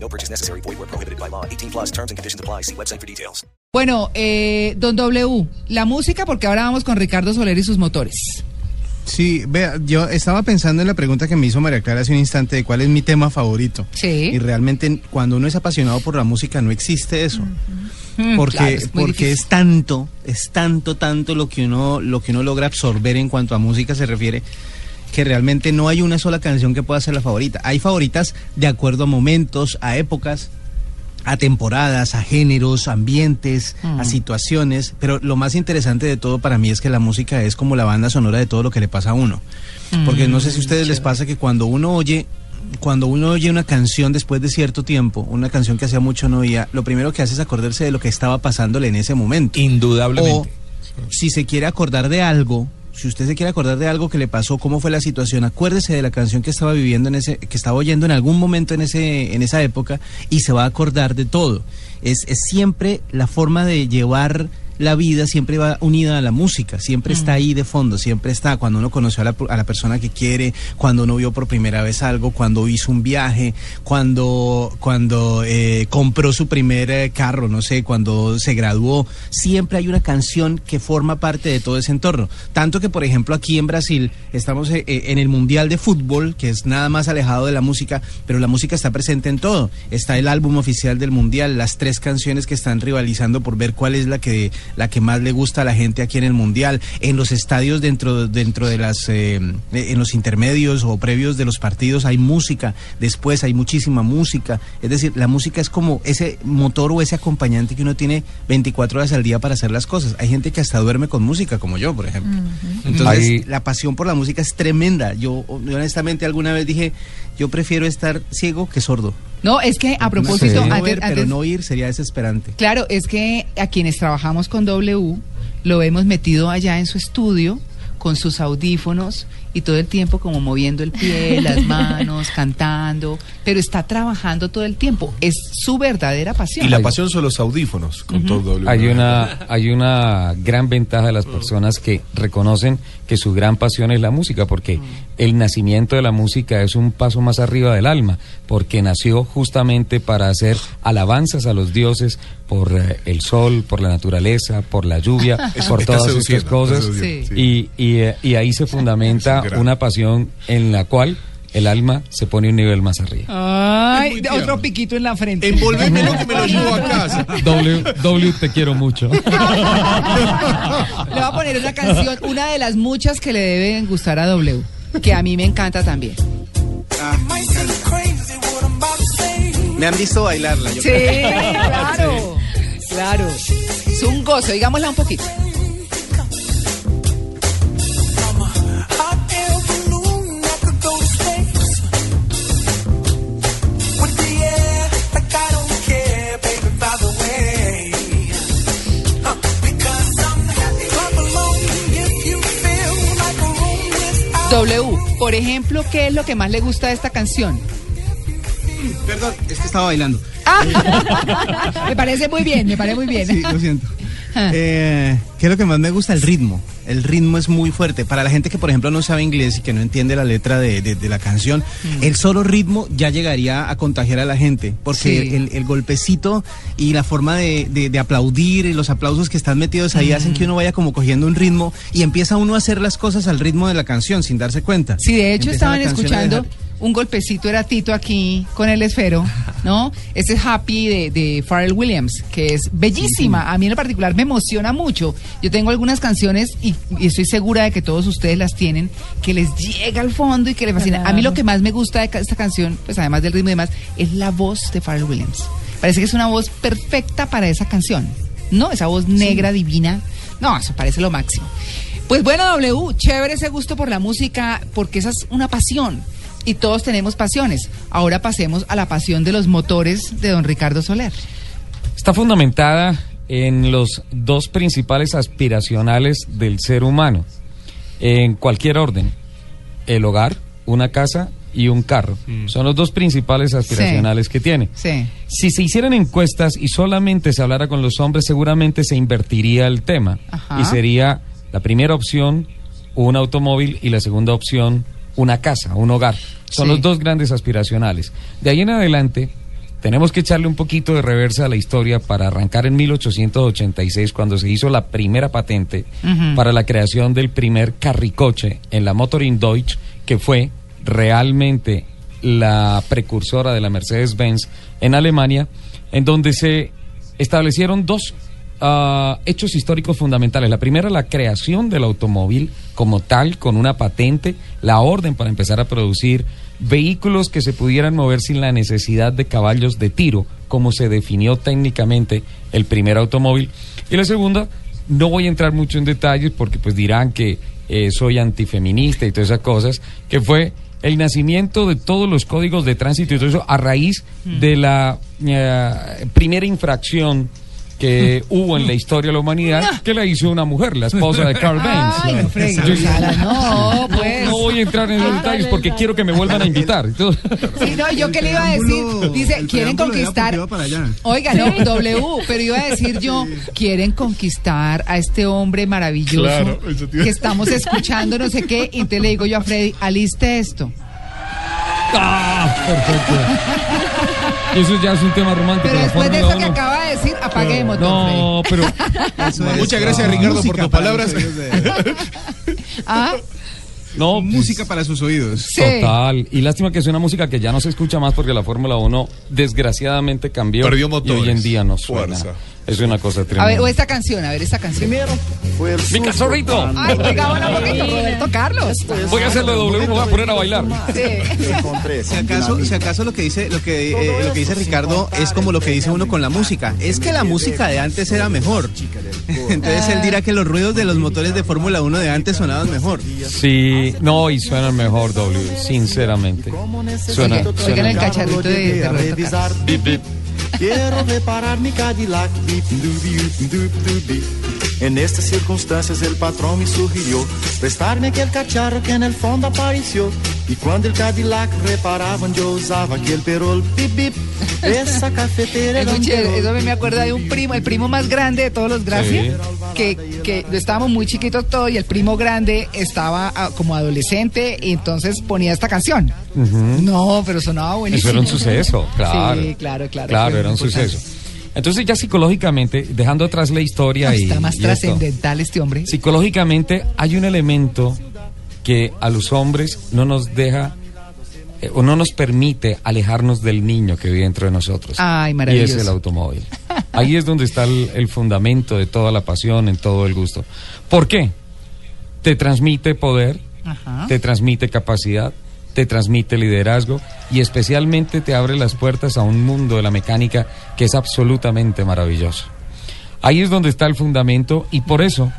No purchase necessary. Void where prohibited by law. 18 plus terms and conditions apply. See website for details. Bueno, eh, don W, la música, porque ahora vamos con Ricardo Soler y sus motores. Sí, vea, yo estaba pensando en la pregunta que me hizo María Clara hace un instante de cuál es mi tema favorito. Sí. Y realmente cuando uno es apasionado por la música no existe eso. Porque, claro, es porque difícil. es tanto, es tanto, tanto lo que uno, lo que uno logra absorber en cuanto a música se refiere, que realmente no hay una sola canción que pueda ser la favorita. Hay favoritas de acuerdo a momentos, a épocas, a temporadas, a géneros, a ambientes, a situaciones, pero lo más interesante de todo para mí es que la música es como la banda sonora de todo lo que le pasa a uno. Porque no sé si a ustedes les pasa que cuando uno oye cuando uno oye una canción después de cierto tiempo, una canción que hacía mucho no oía, lo primero que hace es acordarse de lo que estaba pasándole en ese momento. Indudablemente. O si se quiere acordar de algo, si usted se quiere acordar de algo que le pasó, cómo fue la situación, acuérdese de la canción que estaba viviendo en ese, que estaba oyendo en algún momento en ese, en esa época y se va a acordar de todo. Es, es siempre la forma de llevar la vida siempre va unida a la música, siempre está ahí de fondo, siempre está cuando uno conoció a la, a la persona que quiere, cuando uno vio por primera vez algo, cuando hizo un viaje, cuando, cuando eh, compró su primer eh, carro, no sé, cuando se graduó, siempre hay una canción que forma parte de todo ese entorno. Tanto que, por ejemplo, aquí en Brasil estamos eh, eh, en el Mundial de Fútbol, que es nada más alejado de la música, pero la música está presente en todo. Está el álbum oficial del Mundial, las tres canciones que están rivalizando por ver cuál es la que, la que más le gusta a la gente aquí en el Mundial. En los estadios dentro, dentro de las, eh, en los intermedios o previos de los partidos hay música, después hay muchísima música. Es decir, la música es como ese motor o ese acompañante que uno tiene 24 horas al día para hacer las cosas. Hay gente que hasta duerme con música, como yo, por ejemplo. Entonces, Ahí- la pasión por la música es tremenda. Yo, yo honestamente alguna vez dije, yo prefiero estar ciego que sordo. No, es que a propósito, antes- ver, pero no oír sería desesperante. claro, es que a quienes trabajamos con W lo hemos metido allá en su estudio con sus audífonos y todo el tiempo como moviendo el pie, las manos, cantando, pero está trabajando todo el tiempo. Es su verdadera pasión. Y la pasión son los audífonos, con todo doble. Hay una, hay una gran ventaja de las personas que reconocen que su gran pasión es la música, porque el nacimiento de la música es un paso más arriba del alma, porque nació justamente para hacer alabanzas a los dioses por eh, el sol, por la naturaleza, por la lluvia, por todas estas cosas. seduciendo, Sí. Y, y, eh, y ahí se fundamenta Una pasión en la cual el alma se pone un nivel más arriba. Ay, otro piquito en la frente. Envolvémelo que me lo llevo a casa. W, w, te quiero mucho. Le voy a poner una canción, una de las muchas que le deben gustar a W, que a mí me encanta también. Me han visto bailarla. yo Sí, claro, claro. Es un gozo, digámosla un poquito. W, por ejemplo, ¿qué es lo que más le gusta de esta canción? Perdón, es que estaba bailando. Me parece muy bien, me parece muy bien. Sí, lo siento. Eh, ¿Qué es lo que más me gusta? El ritmo. El ritmo es muy fuerte. Para la gente que, por ejemplo, no sabe inglés y que no entiende la letra de, de- de la canción, el solo ritmo ya llegaría a contagiar a la gente. Porque Sí. el, el golpecito y la forma de, de- aplaudir y los aplausos que están metidos ahí hacen que uno vaya como cogiendo un ritmo y empieza uno a hacer las cosas al ritmo de la canción sin darse cuenta. Sí, de hecho Empieza estaban escuchando un golpecito, era Tito aquí con el esfero, ¿no? Ese es Happy de, de Pharrell Williams, que es bellísima. A mí en lo particular me emociona mucho. Yo tengo algunas canciones y, y estoy segura de que todos ustedes las tienen, que les llega al fondo y que les fascina. A mí lo que más me gusta de esta canción, pues además del ritmo y demás, es la voz de Pharrell Williams. Parece que es una voz perfecta para esa canción, ¿no? Esa voz negra, divina. No, eso parece lo máximo. Pues bueno, W, chévere ese gusto por la música, porque esa es una pasión. Y todos tenemos pasiones. Ahora pasemos a la pasión de los motores de don Ricardo Soler. Está fundamentada en los dos principales aspiracionales del ser humano, en cualquier orden, el hogar, una casa y un carro. Son los dos principales aspiracionales que tiene. Sí. Si se hicieran encuestas y solamente se hablara con los hombres, seguramente se invertiría el tema. Ajá. Y sería la primera opción un automóvil y la segunda opción una casa, un hogar. Son Sí. los dos grandes aspiracionales. De ahí en adelante, tenemos que echarle un poquito de reversa a la historia para arrancar en 1886, cuando se hizo la primera patente para la creación del primer carricoche en la Motorin Deutsch, que fue realmente la precursora de la Mercedes-Benz en Alemania, en donde se establecieron dos ah, hechos históricos fundamentales. La primera, la creación del automóvil como tal, con una patente, la orden para empezar a producir vehículos que se pudieran mover sin la necesidad de caballos de tiro, como se definió técnicamente el primer automóvil. Y la segunda, no voy a entrar mucho en detalles porque pues dirán que eh, soy antifeminista y todas esas cosas, que fue el nacimiento de todos los códigos de tránsito y todo eso a raíz de la eh, primera infracción que hubo en la historia de la humanidad que la hizo una mujer, la esposa de Carl Benz. Ay, no Yo- Sara, no, pues. no voy a entrar en detalles porque quiero que me vuelvan a invitar. Entonces- Sí, no, yo qué le iba a decir. Dice, quieren conquistar. Oiga, no, W, pero iba a decir yo, quieren conquistar a este hombre maravilloso Claro, te que estamos escuchando, no sé qué. Y entonces le digo yo a Freddy, aliste esto. ¡Ah! Perfecto. Eso ya es un tema romántico. Pero la después de eso que acaba de decir, apaguemos, No, pero Muchas gracias, Ricardo, por tus palabras. Ah, no, Música para sus oídos. sí. Total. Y lástima que es una música que ya no se escucha más porque la Fórmula 1 desgraciadamente cambió. Perdió Y motores. hoy en día no suena. Fuerza. Es una cosa A tremenda. ver, o esta canción, a ver, esta canción. ¡Mi cachorrito! Ay, bueno, un poquito, Roberto Carlos. Voy a hacerlo de W, me voy a poner a bailar. Sí. Si acaso, si acaso lo que dice, lo que, eh, lo que dice Ricardo es como lo que dice uno con la música. Es que la música de antes era mejor. Entonces él dirá que los ruidos de los motores de Fórmula 1 de antes sonaban mejor. Sí, no, y suenan mejor W, sinceramente. Suena, suena oigan el cacharrito de, de Roberto Carlos. Quiero reparar mi Cadillac. En estas circunstancias el patrón me sugirió prestarme aquel cacharro que en el fondo apareció. Y cuando el Cadillac reparaban yo usaba aquel perol, bip, bip. Esa cafetera era un eso me acuerda de un primo, el primo más grande de todos los Gracia, que, que estábamos muy chiquitos todos y el primo grande estaba ah, como adolescente y entonces ponía esta canción. No, pero sonaba Eso buenísimo. era un suceso, claro. Sí, claro, claro. Claro, era un importante. suceso. Entonces ya psicológicamente, dejando atrás la historia No, y... está más y esto, trascendental este hombre. Psicológicamente hay un elemento que a los hombres no nos deja eh, o no nos permite alejarnos del niño que vive dentro de nosotros. Ay, Y maravilloso. es el automóvil. Ahí es donde está el, el fundamento de toda la pasión, en todo el gusto. ¿Por qué? Te transmite poder, Ajá. te transmite capacidad, te transmite liderazgo y especialmente te abre las puertas a un mundo de la mecánica que es absolutamente maravilloso. Ahí es donde está el fundamento y por eso,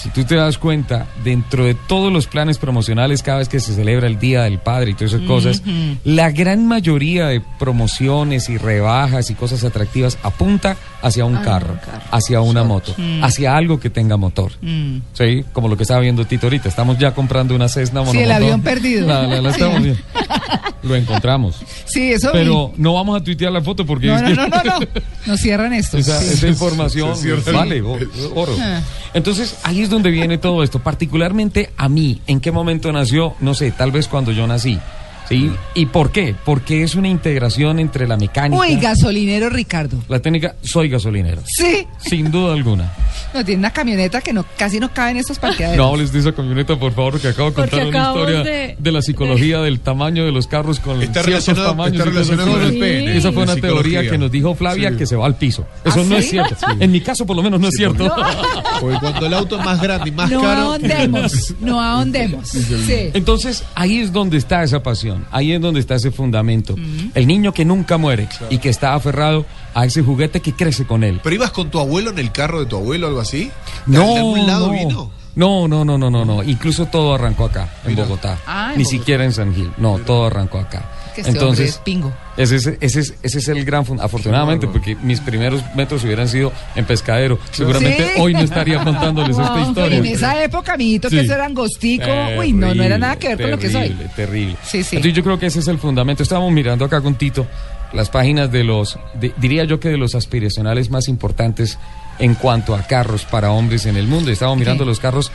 si tú te das cuenta, dentro de todos los planes promocionales, cada vez que se celebra el Día del Padre y todas esas cosas, la gran mayoría de promociones y rebajas y cosas atractivas apunta hacia un carro, hacia una moto, hacia algo que tenga motor. Mm. Sí, como lo que estaba viendo Tito ahorita. Estamos ya comprando una Cessna Sí, el monomotor. avión perdido. La, la- la Sí. estamos viendo. Lo encontramos. Sí, eso. Pero no vamos a tuitear la foto porque No, es no, que no, no, no. Nos cierran esto. esa, Sí. esa información vale oro. Ah. Entonces, ahí es donde viene todo esto. Particularmente a mí, ¿en qué momento nació? No sé, tal vez cuando yo nací. ¿Sí? ¿Y por qué? Porque es una integración entre la mecánica, Uy, gasolinero Ricardo. la técnica. Soy gasolinero. Sí. Sin duda alguna. No, tiene una camioneta que no casi no cabe en estos parqueaderos. No hables de esa camioneta, por favor, que acabo de Porque contar una historia de- de, la psicología del tamaño de los carros con Está ciertos relacionado- tamaños. está el. Esa fue una teoría que nos dijo Flavia Sí. que se va al piso. Eso ¿Ah, no es sí? cierto. En mi caso, por lo menos, no es cierto. Porque cuando el auto es más grande y más No caro. ahondemos, no ahondemos. Sí. Entonces, ahí es donde está esa pasión, ahí es donde está ese fundamento. El niño que nunca muere y que está aferrado a ese juguete que crece con él. ¿Pero ibas con tu abuelo en el carro de tu abuelo o algo así? No, ¿De algún lado no. vino? No, no, no, no, no, no. Incluso todo arrancó acá, en. Bogotá. Ah, en Ni Bogotá. siquiera en San Gil. No, todo arrancó acá. que este hombre es pingo. Ese es, ese, es, ese es el gran afortunadamente, porque mis primeros metros hubieran sido en pescadero. Seguramente Sí. hoy no estaría contándoles esta historia. En esa época, amiguito, que Sí. eso era angostico. Uy, no, no era nada que ver con lo que soy. Terrible, terrible. Sí, sí. Entonces yo creo que ese es el fundamento. Estábamos mirando acá con Tito las páginas de los, de- diría yo que de los aspiracionales más importantes en cuanto a carros para hombres en el mundo. Estábamos mirando los carros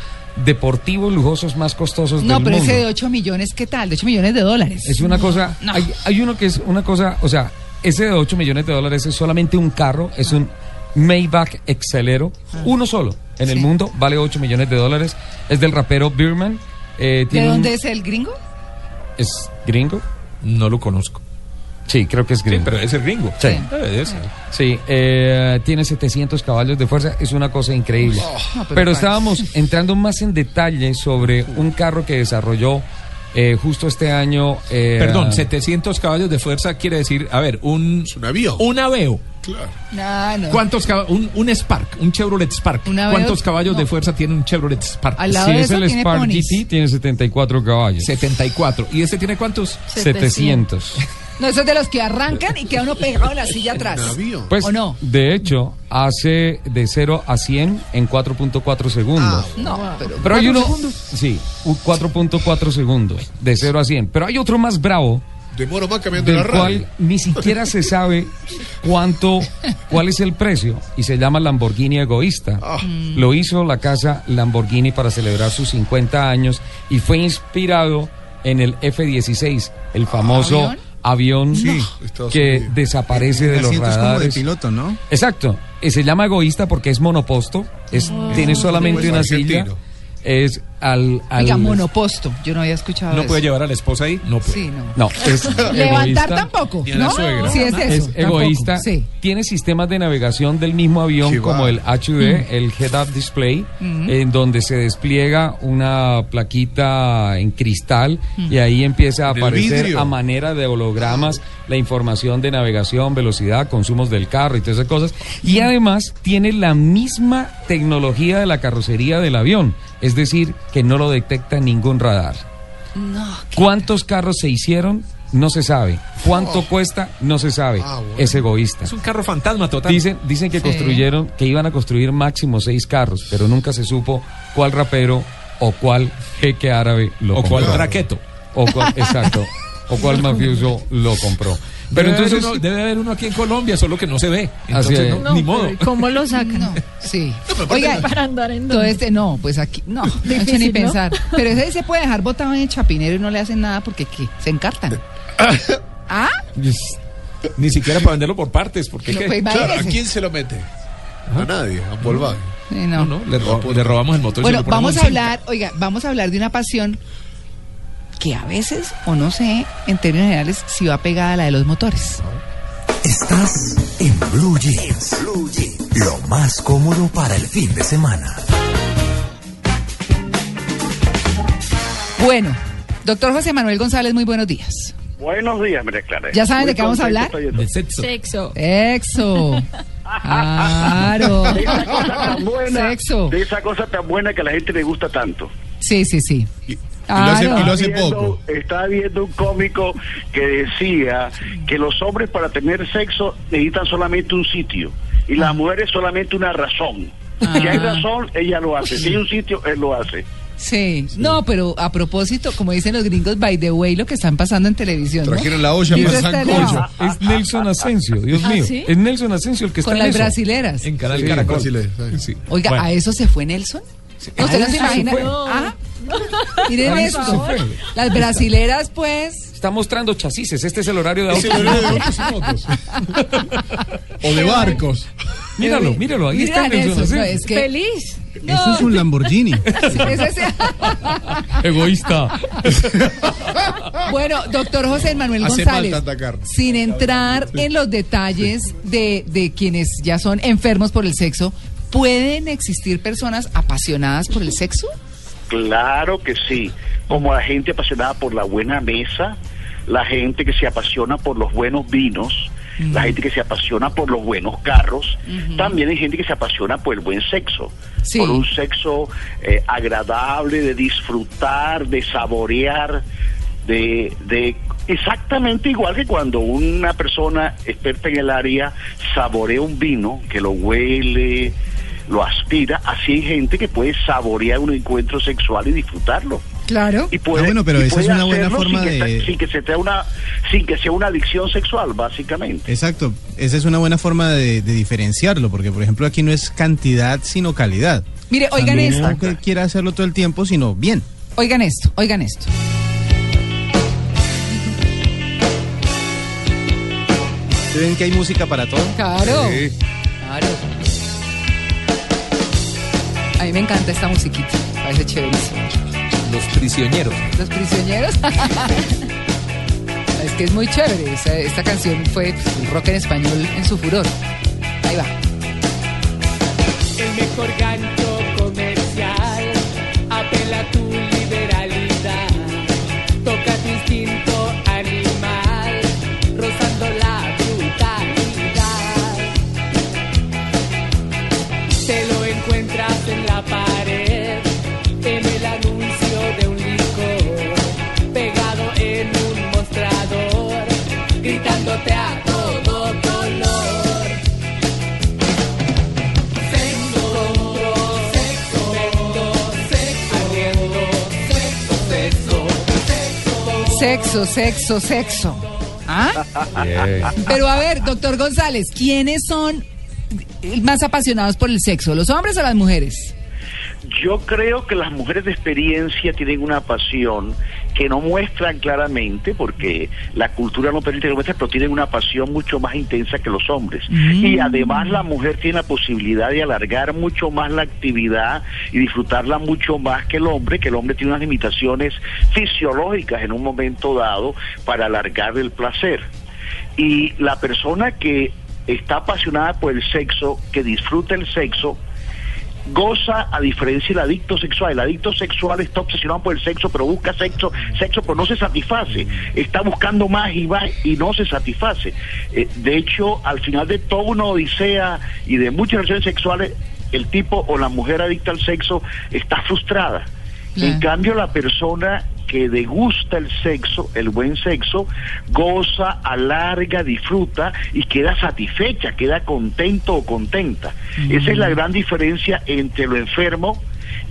deportivos lujosos más costosos No, del pero mundo. ese de 8 millones, ¿qué tal? De 8 millones de dólares. Es una cosa, no. hay, hay uno que es una cosa, o sea, ese de 8 millones de dólares es solamente un carro, es un Maybach Excelero, uno solo en el Ah. Sí. mundo, vale 8 millones de dólares, es del rapero Birman. eh, ¿De un- dónde es el gringo? ¿Es gringo? No lo conozco. Sí, creo que es Sí, gringo. pero es el gringo. Sí. De ser. Sí, eh, tiene 700 caballos de fuerza, es una cosa increíble. No, pero pero estábamos entrando más en detalle sobre un carro que desarrolló eh, justo este año. eh, Perdón, 700 caballos de fuerza quiere decir, a ver, un, Es un avión. un Aveo. Claro. No, no. ¿Cuántos un, un Spark, un Chevrolet Spark. Un ¿Cuántos caballos no. de fuerza tiene un Chevrolet Spark? Al lado Si de es el tiene Spark ponis. GT, tiene 74 caballos. 74. ¿Y este tiene cuántos? 700. No, esos de los que arrancan y queda uno pegado en la silla atrás. Pues, ¿O no? de hecho, hace de 0 a 100 en 4.4 segundos. No, pero. Pero hay ¿cuatro uno, segundos? sí, un 4.4 segundos, de 0 a 100. Pero hay otro más bravo, Demora más cambiando la del radio. cual ni siquiera se sabe cuánto, cuál es el precio, y se llama Lamborghini Egoísta. Ah. Lo hizo la casa Lamborghini para celebrar sus 50 años y fue inspirado en el F-16, el famoso ¿Avión? Avión que Unidos. desaparece de los asiento es como de radares. piloto, ¿no? Exacto. Eh, Se llama egoísta porque es monoposto. Es, tiene solamente Pues una silla. Es al. al monoposto. Yo no había escuchado ¿No eso. puede llevar a la esposa ahí? No puede. Sí, no. No, es Levantar egoísta. tampoco. ¿no? suegra. Sí, es eso. Es tampoco. egoísta. Sí. Tiene sistemas de navegación del mismo avión como el HUD, el Head Up Display, en donde se despliega una plaquita en cristal y ahí empieza a el aparecer vidrio. a manera de hologramas la información de navegación, velocidad, consumos del carro y todas esas cosas. Y además tiene la misma tecnología de la carrocería del avión, es decir, que no lo detecta ningún radar. No. ¿Cuántos carros se hicieron? No se sabe. ¿Cuánto cuesta? No se sabe. Ah, bueno. Es egoísta. Es un carro fantasma total. Dicen, dicen que Sí. construyeron, que iban a construir máximo seis carros, pero nunca se supo cuál rapero o cuál jeque árabe lo o compró. raqueto. O cuál, exacto. O cuál mafioso lo compró. Pero debe, entonces, haber uno, debe haber uno aquí en Colombia, solo que no se ve. Así Entonces, es. no, No, ni modo. ¿Cómo lo sacan? No, sí. Oiga, Para andar en todo este, no, pues aquí, no, Difícil, ni ¿no? pensar. Pero ese se puede dejar botado en el chapinero y no le hacen nada porque ¿qué? se encartan. ¿Ah? Ni siquiera para venderlo por partes, porque No, ¿qué? pues, Claro, ¿a quién se lo mete? A nadie, a Volkswagen. Sí, No, no, le, ro- le robamos el motor. y se Bueno, lo vamos a hablar, oiga, vamos a hablar de una pasión que a veces, o no sé, en términos generales, si va pegada a la de los motores. Estás en Blue Jeans. Blue Jeans. Lo más cómodo para el fin de semana. Bueno, doctor José Manuel González, muy buenos días. Buenos días, María Clara. ¿Ya saben Muy de qué vamos a hablar? de- De sexo. Sexo. Exo. Claro. De esa cosa tan buena, Sexo. de esa cosa tan buena que a la gente le gusta tanto. Sí, sí, sí. Y, y lo hace, Claro. y lo hace Estaba viendo- poco. Estaba viendo un cómico que decía que los hombres para tener sexo necesitan solamente un sitio y las mujeres solamente una razón. Si hay Ah. razón, ella lo hace. Si hay un sitio, él lo hace. Sí. No, pero a propósito, como dicen los gringos, by the way, lo que están pasando en televisión. ¿no? Trajeron la olla es Nelson Asensio, Dios ¿Ah, mío. sí? Es Nelson Asensio el que está Con en las eso. brasileras. En Canal Sí. Sí. Oiga, Bueno. ¿a eso se fue Nelson? ¿Usted no se imagina? Ah, Miren esto. Las brasileras, pues. Está mostrando chasis. Este es el horario de horario autos y motos. o de barcos. Míralo, míralo. Ahí está eso, no, es que Feliz. Eso es un Lamborghini. es ese- Egoísta. Bueno, doctor José Manuel Hace González, sin entrar en los detalles de, de quienes ya son enfermos por el sexo, ¿pueden existir personas apasionadas por el sexo? Claro que sí. Como la gente apasionada por la buena mesa, la gente que se apasiona por los buenos vinos, la gente que se apasiona por los buenos carros, también hay gente que se apasiona por el buen sexo, Sí. por un sexo eh, agradable, de disfrutar, de saborear, de, de Exactamente igual que cuando una persona experta en el área saborea un vino, que lo huele, lo aspira, así hay gente que puede saborear un encuentro sexual y disfrutarlo. Claro. Y puede, Ah, bueno, pero y esa es una buena forma sin que, de- sin que se sea una sin que sea una adicción sexual, básicamente. Exacto, esa es una buena forma de, de diferenciarlo, porque por ejemplo aquí no es cantidad sino calidad. Mire, oigan También esto. No que quiera hacerlo todo el tiempo, sino bien. Oigan esto, oigan esto. ¿Ustedes ven que hay música para todo? Claro. Claro. A mí me encanta esta musiquita. Parece chéverísimo. Los prisioneros. Los prisioneros. es que es muy chévere. Esta, esta canción fue pues, el rock en español en su furor. Ahí va. El mejor gancho sexo. Sexo, sexo. ¿Ah? Pero a ver, doctor González, ¿quiénes son más apasionados por el sexo? ¿Los hombres o las mujeres? Yo creo que las mujeres de experiencia tienen una pasión que no muestran claramente, porque la cultura no permite que lo muestren, pero tienen una pasión mucho más intensa que los hombres. Y además la mujer tiene la posibilidad de alargar mucho más la actividad y disfrutarla mucho más que el hombre, que el hombre tiene unas limitaciones fisiológicas en un momento dado para alargar el placer. Y la persona que está apasionada por el sexo, que disfruta el sexo, goza a diferencia del adicto sexual. El adicto sexual está obsesionado por el sexo, pero busca sexo, sexo, pero no se satisface. Está buscando más y más y no se satisface. Eh, de hecho, al final de toda una odisea y de muchas relaciones sexuales, el tipo o la mujer adicta al sexo está frustrada. En cambio, la persona que degusta el sexo, el buen sexo, goza, alarga, disfruta y queda satisfecha, queda contento o contenta. Esa es la gran diferencia entre lo enfermo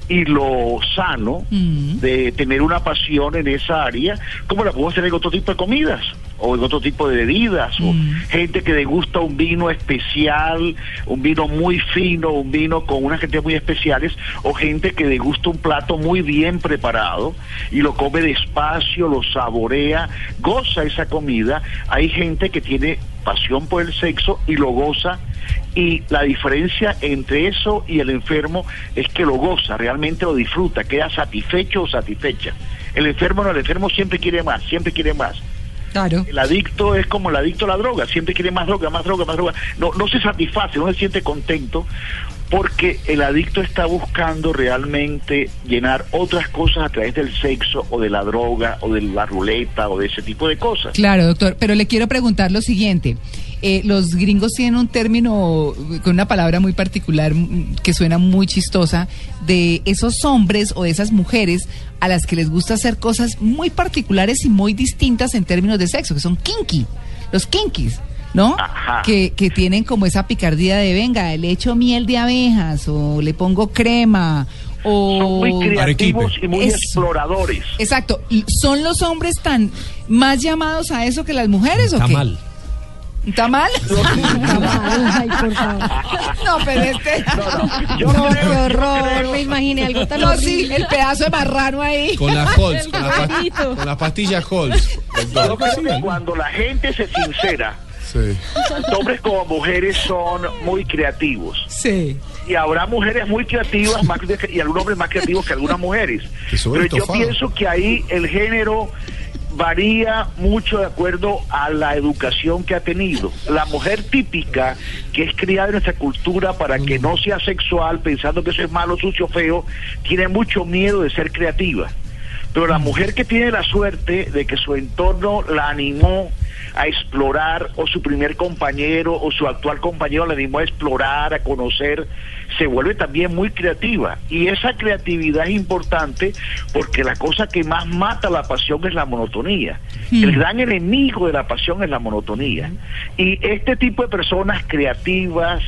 y lo sano de tener una pasión en esa área, como la podemos tener en otro tipo de comidas o en otro tipo de bebidas, o gente que degusta un vino especial, un vino muy fino, un vino con unas cantidades muy especiales, o gente que degusta un plato muy bien preparado y lo come despacio, lo saborea, goza esa comida. Hay gente que tiene pasión por el sexo y lo goza y la diferencia entre eso y el enfermo es que lo goza, realmente lo disfruta, queda satisfecho o satisfecha. El enfermo no, el enfermo siempre quiere más, siempre quiere más. Claro. El adicto es como el adicto a la droga, siempre quiere más droga, más droga, más droga. No, no se satisface, no se siente contento porque el adicto está buscando realmente llenar otras cosas a través del sexo o de la droga o de la ruleta o de ese tipo de cosas. Claro, doctor, pero le quiero preguntar lo siguiente. Eh, los gringos tienen un término con una palabra muy particular mm, que suena muy chistosa de esos hombres o de esas mujeres a las que les gusta hacer cosas muy particulares y muy distintas en términos de sexo, que son kinky, los kinkies. ¿No? Que, que tienen como esa picardía de, venga, le echo miel de abejas o le pongo crema o... Son muy creativos y muy exploradores. Exacto. ¿Y ¿Son los hombres tan más llamados a eso que las mujeres o qué? Tamal. ¿Está mal? Ay, por favor. No, pero este. No, qué horror. Me imaginé algo tan No, sí, el pedazo de marrano ahí. Con la Halls, con la, con la pastilla Halls. Yo creo que cuando la gente se sincera, Sí. hombres como mujeres son muy creativos. Sí. Y habrá mujeres muy creativas más de- y algunos hombres más creativos que algunas mujeres. Pero yo pienso que ahí el género varía mucho de acuerdo a la educación que ha tenido. La mujer típica que es criada en nuestra cultura para que no sea sexual, pensando que eso es malo, sucio, feo, tiene mucho miedo de ser creativa. Pero la mujer que tiene la suerte de que su entorno la animó a explorar, o su primer compañero o su actual compañero le animó a explorar, a conocer, se vuelve también muy creativa. Y esa creatividad es importante porque la cosa que más mata la pasión es la monotonía. El gran enemigo de la pasión es la monotonía. Y este tipo de personas creativas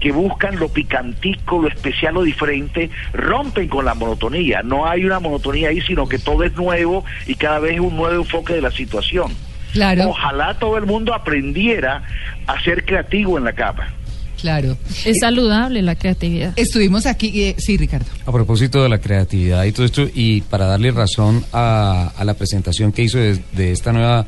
que buscan lo picantico, lo especial, lo diferente, rompen con la monotonía. No hay una monotonía ahí, sino que todo es nuevo y cada vez es un nuevo enfoque de la situación. Claro. Ojalá todo el mundo aprendiera a ser creativo en la cama. Claro. Es saludable la creatividad. Estuvimos aquí, eh, sí, Ricardo. A propósito de la creatividad y todo esto, y para darle razón a, a la presentación que hizo de, de esta nueva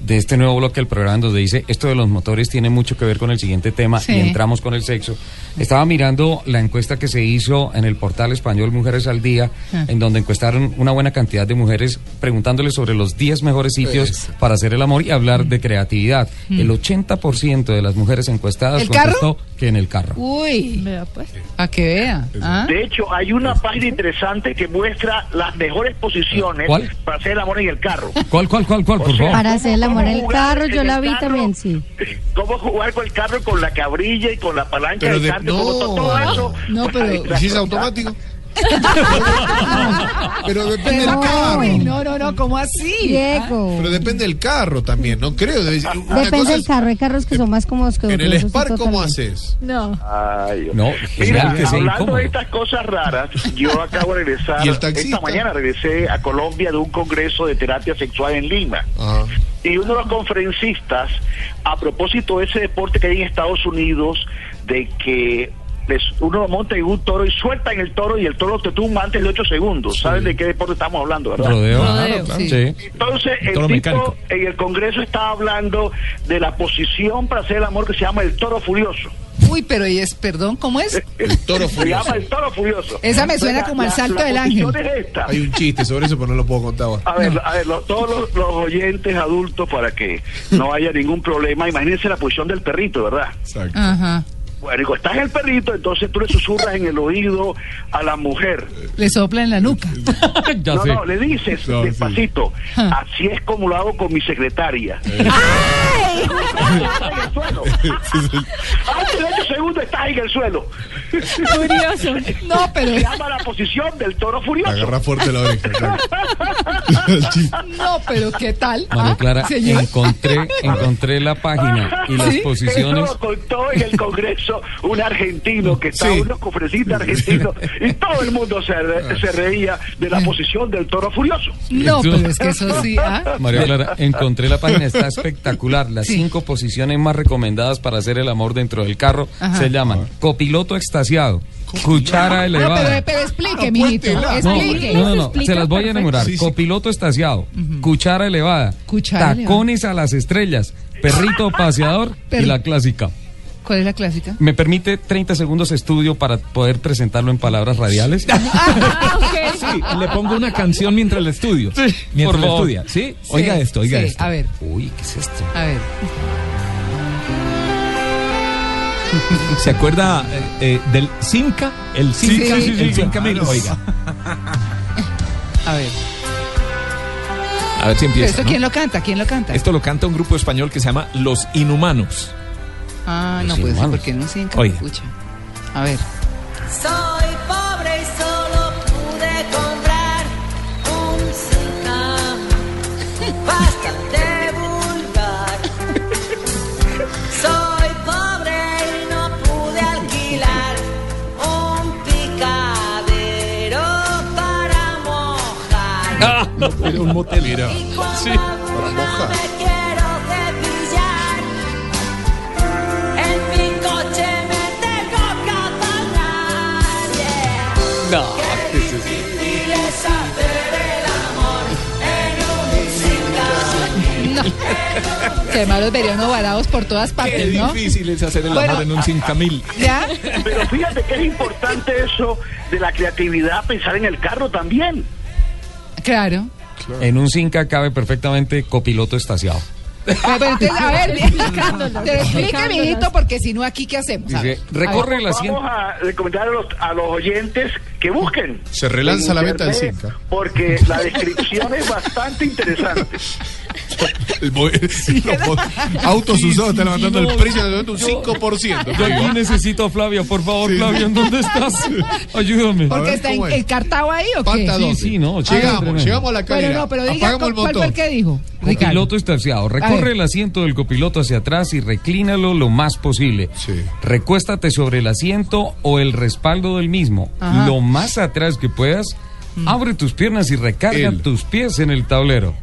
de este nuevo bloque del programa donde dice esto de los motores tiene mucho que ver con el siguiente tema Sí. y entramos con el sexo. Estaba mirando la encuesta que se hizo en el portal español Mujeres al Día, Ah. en donde encuestaron una buena cantidad de mujeres preguntándoles sobre los 10 mejores sitios Eso. para hacer el amor y hablar de creatividad. Mm. El 80% de las mujeres encuestastadas ¿El carro? contestó que en el carro. Uy. A que vea. ¿ah? De hecho, hay una página interesante que muestra las mejores posiciones ¿Cuál? para hacer el amor en el carro. ¿Cuál, cuál, cuál, cuál, por favor? Para hacer el amor en el carro, yo la vi carro? también, sí. Cómo jugar con el carro, con la cabrilla y con la palanca del carro, no. to- todo eso. No, pero- ahí, ¿Y si es automático? Pero depende del carro. no, no, no, ¿cómo así? Diego. Pero depende del carro también, no creo. Debe Depende del carro. Hay carros que son más cómodos que En otros. el eso sí, Spark, ¿cómo haces? No. Ay. No, Mira, que hablando de estas cosas raras, yo acabo de regresar. ¿Y el taxista? esta mañana regresé a Colombia de un congreso de terapia sexual en Lima. Ah. Y uno de los conferencistas, a propósito de ese deporte que hay en Estados Unidos, de que uno lo monta en un toro y suelta en el toro y el toro te tumba antes de 8 segundos. ¿Saben de qué deporte estamos hablando, verdad? Rodeo. Rodeo. Claro, Sí. sí. Entonces, el toro tipo mecánico. en el Congreso estaba hablando de la posición para hacer el amor que se llama el toro furioso. Uy, pero y es, perdón, ¿cómo es? El toro Se furioso. llama el toro furioso. Esa me suena La- como al la- salto la del posición ángel. es esta. Hay un chiste sobre eso, pero no lo puedo contar ahora. A ver, a ver, lo- todos los, los oyentes adultos para que no haya ningún problema, imagínense la posición del perrito, ¿verdad? Exacto. Ajá. Bueno, digo, estás el perrito, entonces tú le susurras en el oído a la mujer. Le sopla en la nuca. Ya no, sé. no, le dices No, despacito, Ah. así es como lo hago con mi secretaria. Estás en el suelo. Antes de 8 segundos estás en el suelo. Curioso. No, pero Se llama la posición del toro furioso. Agarra fuerte la oreja. claro. no, pero ¿qué tal? María ¿Ah, Clara, encontré, encontré la página y las posiciones. Eso lo contó en el Congreso un argentino que estaba Sí. unos conferencistas argentinos y todo el mundo se, re- se reía de la posición del toro furioso. No, Eso- pero es que eso sí, ¿ah? María Clara, encontré la página, está espectacular. Las Sí. cinco posiciones más recomendadas para hacer el amor dentro del carro Ajá. se llaman copiloto extasiado, cuchara No, elevada. pero, pero explique, mijito. No, explique. no, no, no, se las voy a enumerar. Sí, sí. Copiloto estaciado, cuchara elevada, Cuchara tacones a las estrellas, perrito paseador y la clásica. ¿Cuál es la clásica? ¿Me permite 30 segundos estudio para poder presentarlo en palabras radiales? Ah. Sí, le pongo una canción mientras el estudio. Sí, mientras favor. estudia. ¿Sí? Oiga Sí, esto, oiga sí, esto. A ver, Uy, ¿qué es esto? a ver. ¿Se acuerda eh, eh, del Simca? El Simca, sí, sí, el sí. Simca Mil. Oiga, A ver. a ver si ¿Pero empieza. esto ¿no? quién lo canta? ¿Quién lo canta? Esto lo canta un grupo español que se llama Los Inhumanos. Ah, no ser inhumanos. porque no se Oiga. Escucha. A ver. Soy pobre y solo pude comprar un Zika bastante vulgar. Soy pobre y no pude alquilar un picadero para mojar. Ah, no, era un motel. Mira, Y cuando Sí. Que además los vería uno varados por todas qué partes, ¿no? difícil es hacer el Bueno. amor en un Simca Mil. ¿Ya? Pero fíjate que es importante eso de la creatividad, pensar en el carro también. Claro. En un Cinca cabe perfectamente copiloto estaciado. Pero, pero entonces, a ver, te explicándonos. mijito, porque si no, aquí, ¿qué hacemos? A Dice, ver. recorre la Vamos a recomendar a los, a los oyentes que busquen. Se relanza la venta del Zika. Porque la descripción es bastante interesante. El autos usados están levantando no, el precio de un 5%. Yo aquí necesito a Flavia, por favor, Flavia, ¿en dónde estás? Ayúdame. Porque está en- encartado ahí o qué? Sí, sí, no, Llegamos, llegamos a la calidad. Bueno, no, pero diga, el ¿cuál fue el que dijo? Copiloto esterciado. A Recorre el asiento del copiloto hacia atrás y reclínalo lo más posible. Recuéstate sobre el asiento o el respaldo del mismo. Ajá. Lo más atrás que puedas. Abre tus piernas y recarga Él. tus pies en el tablero.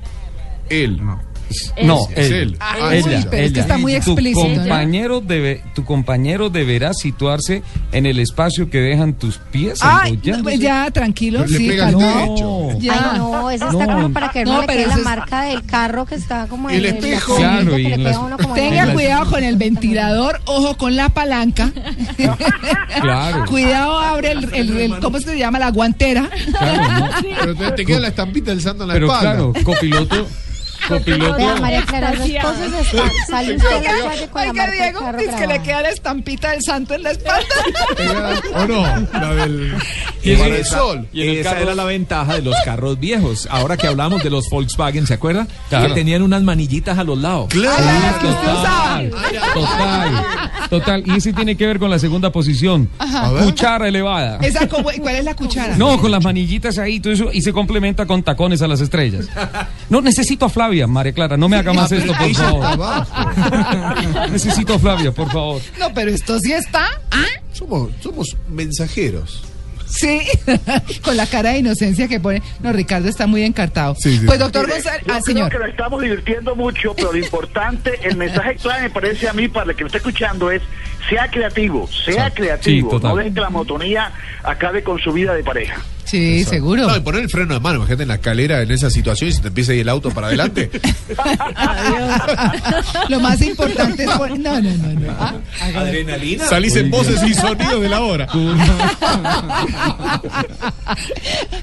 Él. No, Es ella. él. Ah, ella, uy, pero es que ella. está muy tu explícito, ¿no? compañero debe, tu compañero deberá situarse en el espacio que dejan tus pies. Ay, no, apoyándose. ya, tranquilo, le sí, el calma. techo. Ya. Ay, no, ese está No. como para que no, No, le quede la es- marca del carro que está como el en espejo. Claro, que y le en las- en Tenga el- cuidado con el ventilador, ojo con la palanca. Claro. Cuidado, abre el, el- el- ¿cómo se llama? La guantera. Claro, no. Pero te, te queda la estampita del santo en la Pero espalda. claro, copiloto, copiloto. Vea, María Clara, las cosas están. Sale usted a la calle con la Oiga, Diego, carro es que le queda la estampita del santo en la espalda. ¿O no? La del Y el sol. y esa era la ventaja de los carros viejos. Ahora que hablamos de los Volkswagen, ¿se acuerda? Claro. Que tenían unas manillitas a los lados. Claro. Total, total, total. Y ese tiene que ver con la segunda posición. A ver. Cuchara elevada. Esa, como- ¿Cuál es la cuchara? No, con las manillitas ahí, todo eso, y se complementa con tacones a las estrellas. No, necesito a Flavia, María Clara, no me haga más esto, por favor. Necesito a Flavia, por favor. No, pero esto sí está. ¿Ah? Somos, somos mensajeros. Sí, con la cara de inocencia que pone. No, Ricardo está muy encartado. Sí, sí. Pues, doctor Mire, González. yo Ah, creo señor. que lo estamos divirtiendo mucho, pero lo importante, el mensaje clave me parece a mí, para el que lo está escuchando, es sea creativo, sea creativo. no dejen que la monotonía acabe con su vida de pareja. Sí, seguro. No, y poner el freno de mano, imagínate en la escalera en esa situación y se te empieza a ir el auto para adelante. Lo más importante es. pon- No, no, no. no. Ah, Adrenalina. Salís en voces y sonidos de la hora.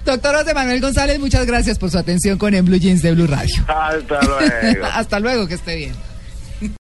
Doctor José Manuel González, muchas gracias por su atención con En Blue Jeans de Blue Radio. Hasta luego. Hasta luego, que esté bien.